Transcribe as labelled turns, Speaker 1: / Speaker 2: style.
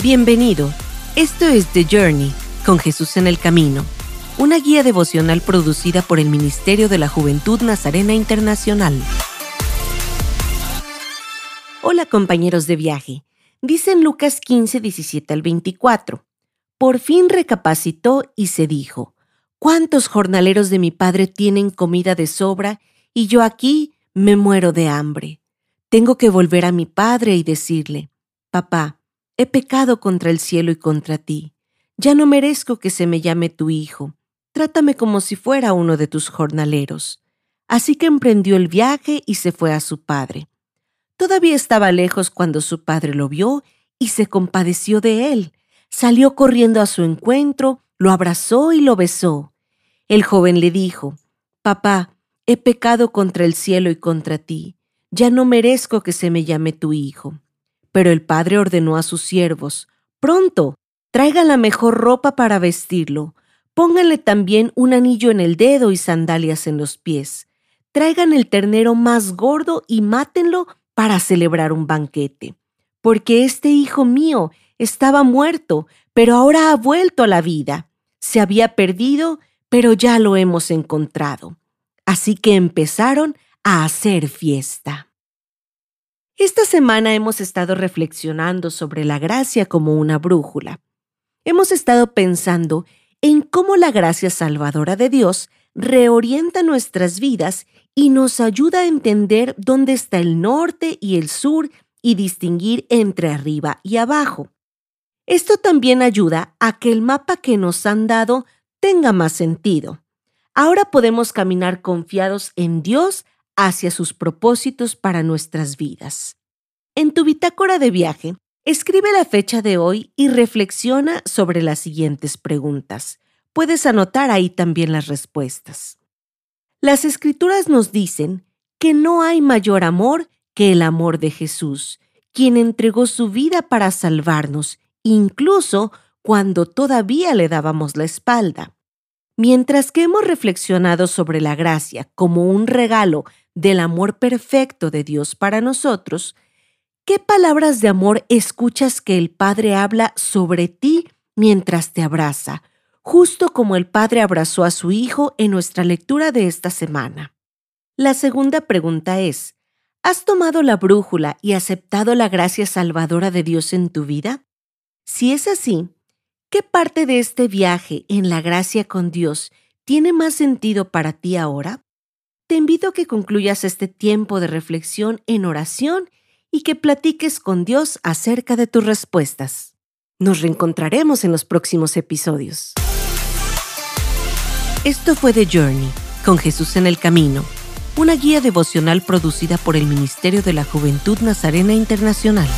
Speaker 1: Bienvenido. Esto es The Journey, con Jesús en el Camino, una guía devocional producida por el Ministerio de la Juventud Nazarena Internacional. Hola compañeros de viaje. Dice en Lucas 15, 17 al 24. Por fin recapacitó y se dijo, ¿cuántos jornaleros de mi padre tienen comida de sobra y yo aquí me muero de hambre? Tengo que volver a mi padre y decirle, papá, He pecado contra el cielo y contra ti. Ya no merezco que se me llame tu hijo. Trátame como si fuera uno de tus jornaleros. Así que emprendió el viaje y se fue a su padre. Todavía estaba lejos cuando su padre lo vio y se compadeció de él. Salió corriendo a su encuentro, lo abrazó y lo besó. El joven le dijo, Papá, he pecado contra el cielo y contra ti. Ya no merezco que se me llame tu hijo. Pero el padre ordenó a sus siervos, Pronto, traigan la mejor ropa para vestirlo, pónganle también un anillo en el dedo y sandalias en los pies, traigan el ternero más gordo y mátenlo para celebrar un banquete. Porque este hijo mío estaba muerto, pero ahora ha vuelto a la vida. Se había perdido, pero ya lo hemos encontrado. Así que empezaron a hacer fiesta. Semana hemos estado reflexionando sobre la gracia como una brújula. Hemos estado pensando en cómo la gracia salvadora de Dios reorienta nuestras vidas y nos ayuda a entender dónde está el norte y el sur y distinguir entre arriba y abajo. Esto también ayuda a que el mapa que nos han dado tenga más sentido. Ahora podemos caminar confiados en Dios hacia sus propósitos para nuestras vidas. En tu bitácora de viaje, escribe la fecha de hoy y reflexiona sobre las siguientes preguntas. Puedes anotar ahí también las respuestas. Las escrituras nos dicen que no hay mayor amor que el amor de Jesús, quien entregó su vida para salvarnos, incluso cuando todavía le dábamos la espalda. Mientras que hemos reflexionado sobre la gracia como un regalo del amor perfecto de Dios para nosotros, ¿qué palabras de amor escuchas que el Padre habla sobre ti mientras te abraza, justo como el Padre abrazó a su Hijo en nuestra lectura de esta semana? La segunda pregunta es, ¿has tomado la brújula y aceptado la gracia salvadora de Dios en tu vida? Si es así, ¿Qué parte de este viaje en la gracia con Dios tiene más sentido para ti ahora? Te invito a que concluyas este tiempo de reflexión en oración y que platiques con Dios acerca de tus respuestas. Nos reencontraremos en los próximos episodios. Esto fue The Journey, con Jesús en el Camino, una guía devocional producida por el Ministerio de la Juventud Nazarena Internacional.